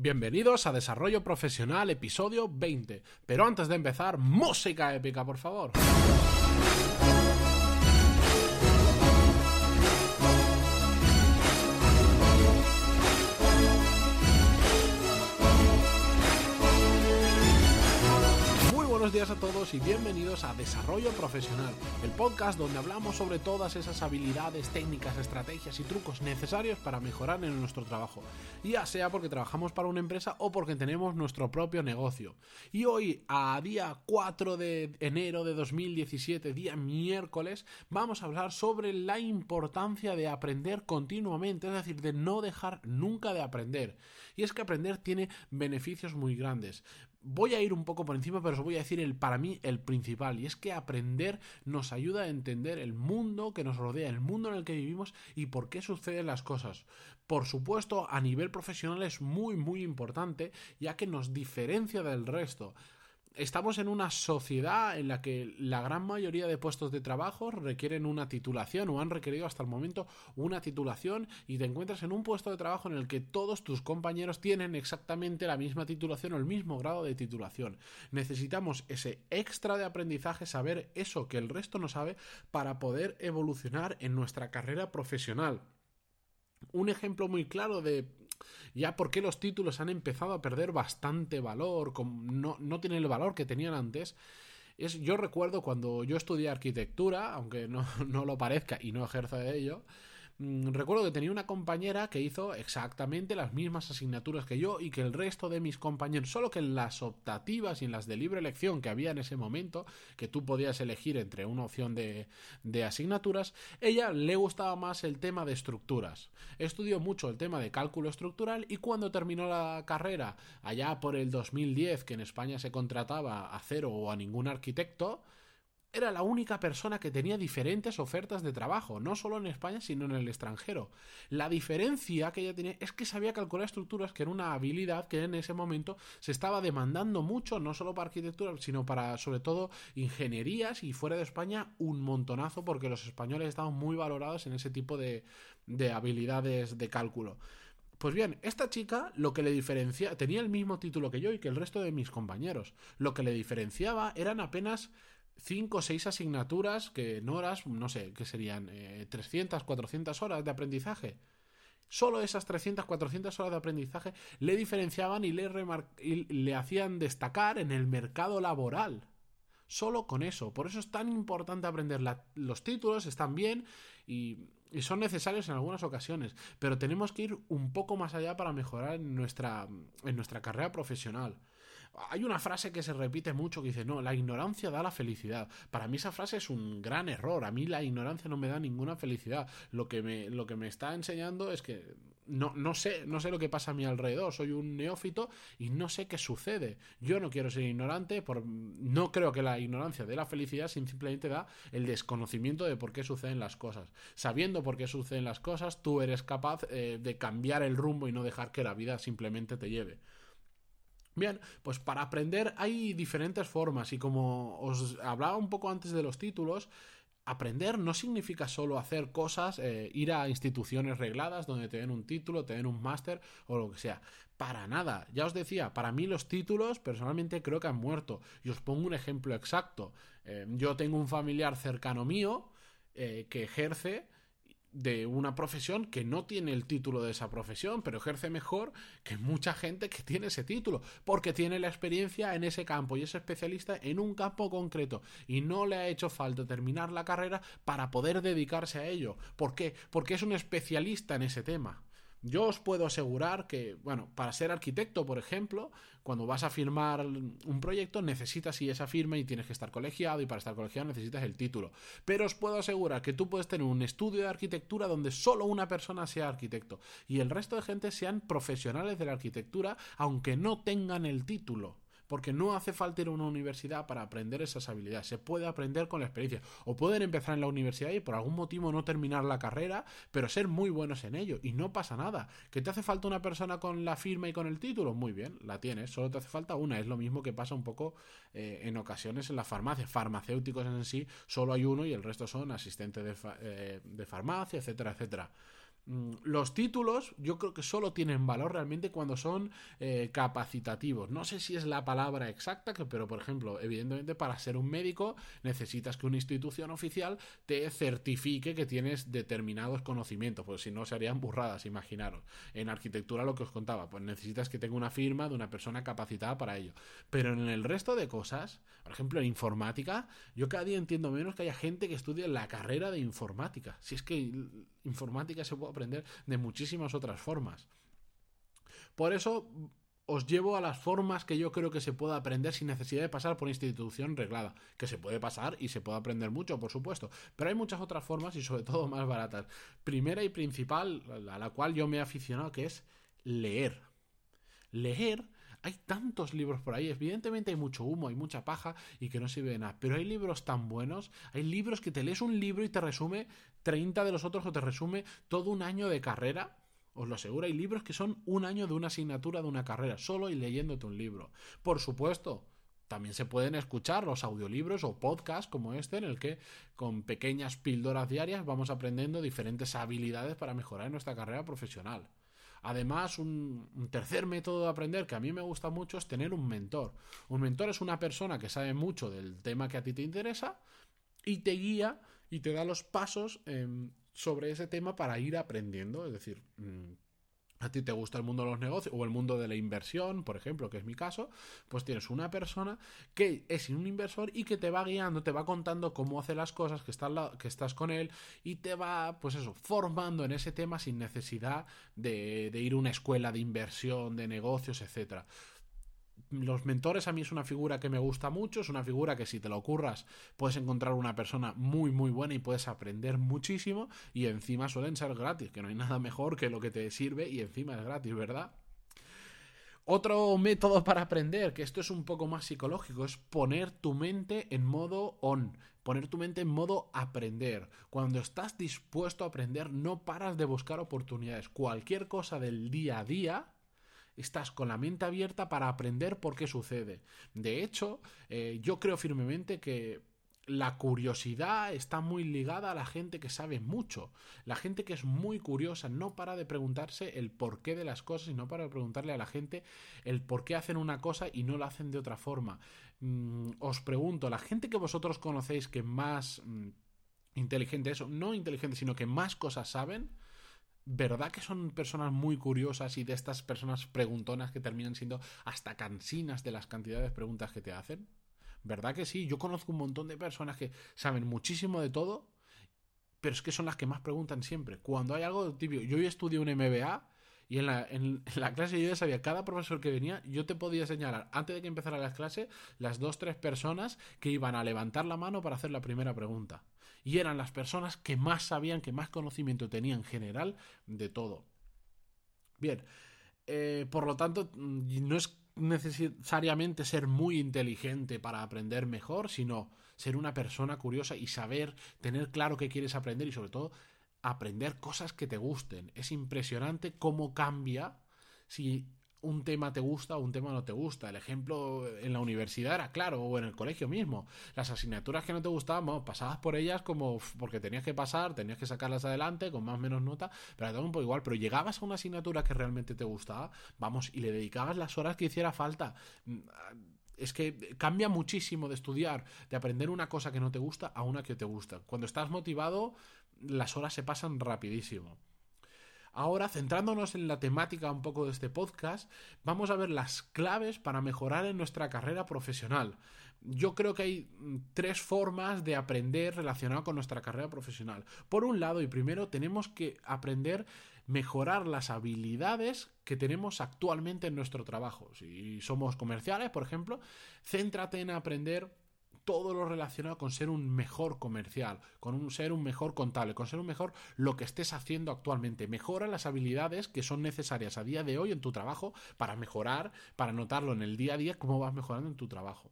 Bienvenidos a Desarrollo Profesional, episodio 20. Pero antes de empezar, música épica, por favor. Buenos días a todos y bienvenidos a Desarrollo Profesional, el podcast donde hablamos sobre todas esas habilidades, técnicas, estrategias y trucos necesarios para mejorar en nuestro trabajo, ya sea porque trabajamos para una empresa o porque tenemos nuestro propio negocio. Y hoy, a día 4 de enero de 2017, día miércoles, vamos a hablar sobre la importancia de aprender continuamente, es decir, de no dejar nunca de aprender. Y es que aprender tiene beneficios muy grandes. Voy a ir un poco por encima, pero os voy a decir el para mí el principal, y es que aprender nos ayuda a entender el mundo que nos rodea, el mundo en el que vivimos y por qué suceden las cosas. Por supuesto, a nivel profesional es muy muy importante, ya que nos diferencia del resto estamos en una sociedad en la que la gran mayoría de puestos de trabajo requieren una titulación o han requerido hasta el momento una titulación y te encuentras en un puesto de trabajo en el que todos tus compañeros tienen exactamente la misma titulación o el mismo grado de titulación. Necesitamos ese extra de aprendizaje, saber eso que el resto no sabe para poder evolucionar en nuestra carrera profesional. Un ejemplo muy claro de ya por qué los títulos han empezado a perder bastante valor, no, no tienen el valor que tenían antes. Es, yo recuerdo cuando yo estudié arquitectura, aunque no, no lo parezca y no ejerzo de ello, recuerdo que tenía una compañera que hizo exactamente las mismas asignaturas que yo y que el resto de mis compañeros, solo que en las optativas y en las de libre elección que había en ese momento, que tú podías elegir entre una opción de, de asignaturas, ella le gustaba más el tema de estructuras. Estudió mucho el tema de cálculo estructural y cuando terminó la carrera, allá por el 2010, que en España se contrataba a cero o a ningún arquitecto, era la única persona que tenía diferentes ofertas de trabajo, no solo en España, sino en el extranjero. La diferencia que ella tenía es que sabía calcular estructuras, que era una habilidad que en ese momento se estaba demandando mucho, no solo para arquitectura, sino para, sobre todo, ingenierías y fuera de España un montonazo, porque los españoles estaban muy valorados en ese tipo de, de habilidades de cálculo. Pues bien, esta chica lo que le diferencia, tenía el mismo título que yo y que el resto de mis compañeros. Lo que le diferenciaba eran apenas 5 o 6 asignaturas que en horas, no sé, que serían 300, eh, 400 horas de aprendizaje. Solo esas 300, 400 horas de aprendizaje le diferenciaban y le, y le hacían destacar en el mercado laboral. Solo con eso. Por eso es tan importante aprender los títulos, están bien y, son necesarios en algunas ocasiones. Pero tenemos que ir un poco más allá para mejorar nuestra, en nuestra carrera profesional. Hay una frase que se repite mucho que dice, no, la ignorancia da la felicidad. Para mí esa frase es un gran error. A mí la ignorancia no me da ninguna felicidad. Lo que me, lo que me está enseñando es que no, no sé, no sé lo que pasa a mi alrededor. Soy un neófito y no sé qué sucede. Yo no quiero ser ignorante, por, no creo que la ignorancia dé la felicidad, simplemente da el desconocimiento de por qué suceden las cosas. Sabiendo por qué suceden las cosas, tú eres capaz eh, de cambiar el rumbo y no dejar que la vida simplemente te lleve. Bien, pues para aprender hay diferentes formas y como os hablaba un poco antes de los títulos, aprender no significa solo hacer cosas, eh, ir a instituciones regladas donde te den un título, te den un máster o lo que sea. Para nada. Ya os decía, para mí los títulos personalmente creo que han muerto. Y os pongo un ejemplo exacto. Eh, yo tengo un familiar cercano mío eh, que ejerce de una profesión que no tiene el título de esa profesión, pero ejerce mejor que mucha gente que tiene ese título, porque tiene la experiencia en ese campo y es especialista en un campo concreto y no le ha hecho falta terminar la carrera para poder dedicarse a ello. ¿Por qué? Porque es un especialista en ese tema. Yo os puedo asegurar que, bueno, para ser arquitecto, por ejemplo, cuando vas a firmar un proyecto necesitas y esa firma y tienes que estar colegiado y para estar colegiado necesitas el título. Pero os puedo asegurar que tú puedes tener un estudio de arquitectura donde solo una persona sea arquitecto y el resto de gente sean profesionales de la arquitectura aunque no tengan el título porque no hace falta ir a una universidad para aprender esas habilidades, se puede aprender con la experiencia. O pueden empezar en la universidad y por algún motivo no terminar la carrera, pero ser muy buenos en ello, y no pasa nada. ¿Que te hace falta una persona con la firma y con el título? Muy bien, la tienes, solo te hace falta una, es lo mismo que pasa un poco eh, en ocasiones en la farmacia, farmacéuticos en sí, solo hay uno y el resto son asistentes de, eh, de farmacia, etcétera, etcétera. Mm, los títulos yo creo que solo tienen valor realmente cuando son eh, capacitativos. No sé si es la palabra exacta, pero por ejemplo, evidentemente para ser un médico necesitas que una institución oficial te certifique que tienes determinados conocimientos, pues si no serían burradas, imaginaros. En arquitectura lo que os contaba, pues necesitas que tenga una firma de una persona capacitada para ello. Pero en el resto de cosas, por ejemplo en informática, yo cada día entiendo menos que haya gente que estudie la carrera de informática. Si es que informática se puede aprender de muchísimas otras formas. Por eso os llevo a las formas que yo creo que se puede aprender sin necesidad de pasar por institución reglada. Que se puede pasar y se puede aprender mucho, por supuesto. Pero hay muchas otras formas y sobre todo más baratas. Primera y principal, a la cual yo me he aficionado, que es leer. Leer hay tantos libros por ahí. Evidentemente hay mucho humo, hay mucha paja y que no sirve de nada. Pero hay libros tan buenos. Hay libros que te lees un libro y te resume 30 de los otros o te resume todo un año de carrera. Os lo aseguro, hay libros que son un año de una asignatura de una carrera, solo y leyéndote un libro. Por supuesto, también se pueden escuchar los audiolibros o podcasts como este, en el que con pequeñas píldoras diarias vamos aprendiendo diferentes habilidades para mejorar nuestra carrera profesional. Además, un, tercer método de aprender que a mí me gusta mucho es tener un mentor. Un mentor es una persona que sabe mucho del tema que a ti te interesa y te guía y te da los pasos em, sobre ese tema para ir aprendiendo. Es decir, mm, a ti te gusta el mundo de los negocios o el mundo de la inversión, por ejemplo, que es mi caso, pues tienes una persona que es un inversor y que te va guiando, te va contando cómo hace las cosas, que, que estás con él y te va, pues eso, formando en ese tema sin necesidad de, de ir a una escuela de inversión, de negocios, etcétera los mentores a mí es una figura que me gusta mucho, es una figura que si te lo ocurras puedes encontrar una persona muy muy buena y puedes aprender muchísimo y encima suelen ser gratis, que no hay nada mejor que lo que te sirve y encima es gratis, ¿verdad? Otro método para aprender, que esto es un poco más psicológico, es poner tu mente en modo on, poner tu mente en modo aprender. Cuando estás dispuesto a aprender, no paras de buscar oportunidades. Cualquier cosa del día a día, estás con la mente abierta para aprender por qué sucede. De hecho, eh, yo creo firmemente que la curiosidad está muy ligada a la gente que sabe mucho. La gente que es muy curiosa no para de preguntarse el porqué de las cosas y no para de preguntarle a la gente el por qué hacen una cosa y no la hacen de otra forma. Mm, os pregunto, la gente que vosotros conocéis que más mm, inteligente es, no inteligente, sino que más cosas saben, ¿verdad que son personas muy curiosas y de estas personas preguntonas que terminan siendo hasta cansinas de las cantidades de preguntas que te hacen? ¿Verdad que sí? Yo conozco un montón de personas que saben muchísimo de todo, pero es que son las que más preguntan siempre. Cuando hay algo tibio, yo estudié un MBA y en la, en la, clase yo ya sabía, cada profesor que venía, yo te podía señalar, antes de que empezara la clase, las dos, tres personas que iban a levantar la mano para hacer la primera pregunta y eran las personas que más sabían, que más conocimiento tenían en general de todo. Bien, eh, por lo tanto, mm, no es necesariamente ser muy inteligente para aprender mejor, sino ser una persona curiosa y saber, tener claro qué quieres aprender y sobre todo aprender cosas que te gusten. Es impresionante cómo cambia si un tema te gusta o un tema no te gusta. El ejemplo en la universidad era claro, o en el colegio mismo. Las asignaturas que no te gustaban, pasabas por ellas como porque tenías que pasar, tenías que sacarlas adelante con más o menos nota, pero todo un poco igual. Pero llegabas a una asignatura que realmente te gustaba, vamos, y le dedicabas las horas que hiciera falta. Mm, es que cambia muchísimo de estudiar, de aprender una cosa que no te gusta a una que te gusta. Cuando estás motivado, las horas se pasan rapidísimo. Ahora, centrándonos en la temática un poco de este podcast, vamos a ver las claves para mejorar en nuestra carrera profesional. Yo creo que hay mm, tres formas de aprender relacionado con nuestra carrera profesional. Por un lado, y primero, tenemos que aprender mejorar las habilidades que tenemos actualmente en nuestro trabajo. Si somos comerciales, por ejemplo, céntrate en aprender todo lo relacionado con ser un mejor comercial, con un, ser un mejor contable, con ser un mejor lo que estés haciendo actualmente. Mejora las habilidades que son necesarias a día de hoy en tu trabajo para mejorar, para notarlo en el día a día, cómo vas mejorando en tu trabajo.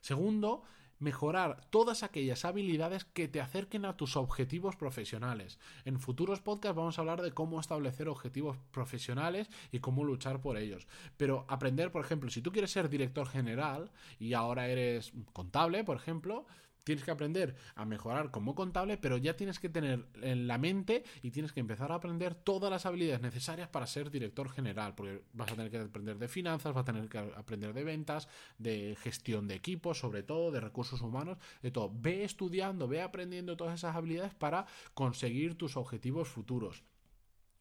Segundo, mejorar todas aquellas habilidades que te acerquen a tus objetivos profesionales. En futuros podcasts vamos a hablar de cómo establecer objetivos profesionales y cómo luchar por ellos. Pero aprender, por ejemplo, si tú quieres ser director general y ahora eres contable, por ejemplo, tienes que aprender a mejorar como contable, pero ya tienes que tener en la mente y tienes que empezar a aprender todas las habilidades necesarias para ser director general, porque vas a tener que aprender de finanzas, vas a tener que aprender de ventas, de gestión de equipos, sobre todo, de recursos humanos, de todo. Ve estudiando, ve aprendiendo todas esas habilidades para conseguir tus objetivos futuros.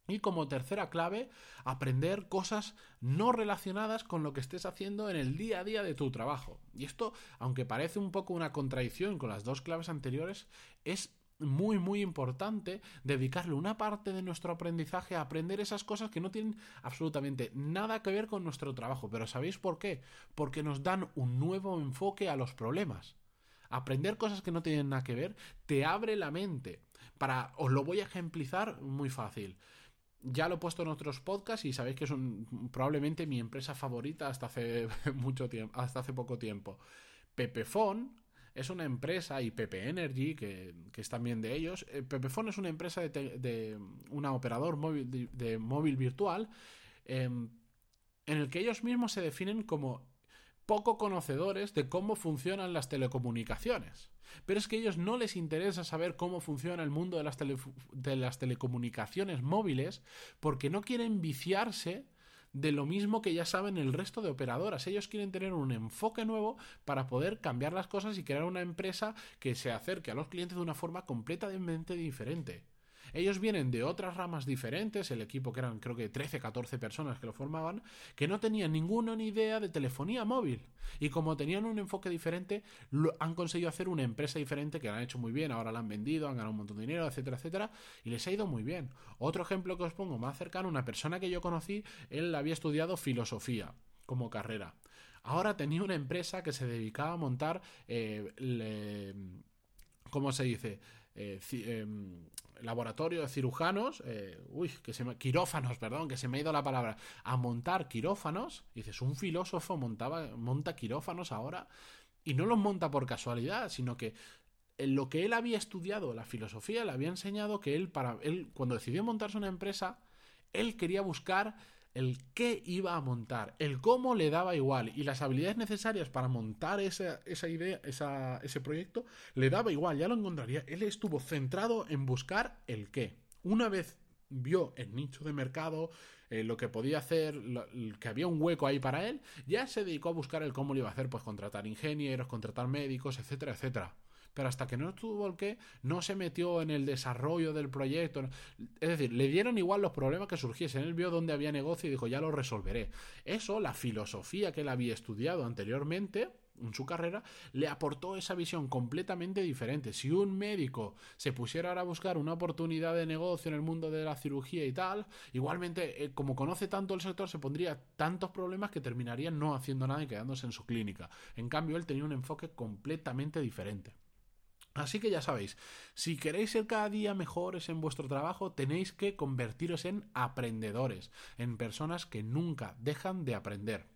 Y como tercera clave, aprender cosas no relacionadas con lo que estés haciendo en el día a día de tu trabajo. Y esto, aunque parece un poco una contradicción con las dos claves anteriores, es muy muy importante dedicarle una parte de nuestro aprendizaje a aprender esas cosas que no tienen absolutamente nada que ver con nuestro trabajo. Pero ¿sabéis por qué? Porque nos dan un nuevo enfoque a los problemas. Aprender cosas que no tienen nada que ver te abre la mente. Para, os lo voy a ejemplizar muy fácil ya lo he puesto en otros podcasts y sabéis que es probablemente mi empresa favorita hasta hace mucho tiempo, hasta hace poco tiempo. Pepefon es una empresa y Pepe Energy, que, es también de ellos. Eh, Pepefon es una empresa de, operador móvil, de, móvil virtual em, en el que ellos mismos se definen como poco conocedores de cómo funcionan las telecomunicaciones. Pero es que a ellos no les interesa saber cómo funciona el mundo de las, de las telecomunicaciones móviles porque no quieren viciarse de lo mismo que ya saben el resto de operadoras. Ellos quieren tener un enfoque nuevo para poder cambiar las cosas y crear una empresa que se acerque a los clientes de una forma completamente diferente. Ellos vienen de otras ramas diferentes, el equipo que eran creo que 13, 14 personas que lo formaban, que no tenían ninguna ni idea de telefonía móvil. Y como tenían un enfoque diferente, han conseguido hacer una empresa diferente que la han hecho muy bien, ahora la han vendido, han ganado un montón de dinero, etcétera, etcétera, y les ha ido muy bien. Otro ejemplo que os pongo más cercano, una persona que yo conocí, él había estudiado filosofía como carrera. Ahora tenía una empresa que se dedicaba a montar, eh, ¿cómo se dice? Eh, em, laboratorio de cirujanos, eh, uy, que se me, quirófanos, perdón, que se me ha ido la palabra, a montar quirófanos. dices, un filósofo montaba, monta quirófanos ahora y no los monta por casualidad, sino que en lo que él había estudiado, la filosofía, le había enseñado que él, para él, cuando decidió montarse una empresa, él quería buscar el qué iba a montar, el cómo le daba igual y las habilidades necesarias para montar esa, idea, ese proyecto, le daba igual, ya lo encontraría. Él estuvo centrado en buscar el qué. Una vez vio el nicho de mercado, eh, lo que podía hacer, que había un hueco ahí para él, ya se dedicó a buscar el cómo lo iba a hacer, pues contratar ingenieros, contratar médicos, etcétera, etcétera pero hasta que no tuvo el qué, no se metió en el desarrollo del proyecto. Es decir, le dieron igual los problemas que surgiesen. Él vio dónde había negocio y dijo, ya lo resolveré. Eso, la filosofía que él había estudiado anteriormente, en su carrera, le aportó esa visión completamente diferente. Si un médico se pusiera ahora a buscar una oportunidad de negocio en el mundo de la cirugía y tal, igualmente, eh, como conoce tanto el sector, se pondría tantos problemas que terminaría no haciendo nada y quedándose en su clínica. En cambio, él tenía un enfoque completamente diferente. Así que ya sabéis, si queréis ser cada día mejores en vuestro trabajo, tenéis que convertiros en aprendedores, en personas que nunca dejan de aprender.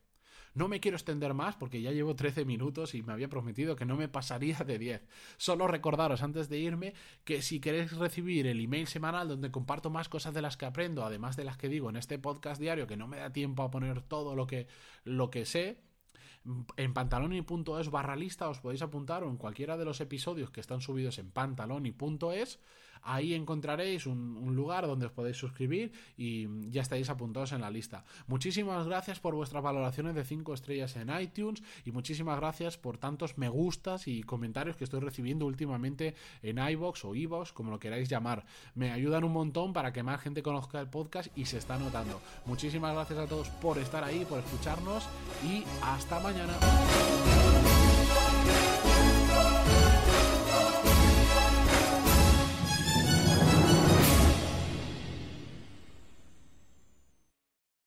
No me quiero extender más porque ya llevo 13 minutos y me había prometido que no me pasaría de 10. Solo recordaros antes de irme que si queréis recibir el email semanal donde comparto más cosas de las que aprendo, además de las que digo en este podcast diario, que no me da tiempo a poner todo lo que, lo que sé, en pantaloni.es barra lista os podéis apuntar o en cualquiera de los episodios que están subidos en pantaloni.es Ahí encontraréis un, lugar donde os podéis suscribir y ya estáis apuntados en la lista. Muchísimas gracias por vuestras valoraciones de 5 estrellas en iTunes y muchísimas gracias por tantos me gustas y comentarios que estoy recibiendo últimamente en iBox o iVox, como lo queráis llamar. Me ayudan un montón para que más gente conozca el podcast y se está notando. Muchísimas gracias a todos por estar ahí, por escucharnos y hasta mañana.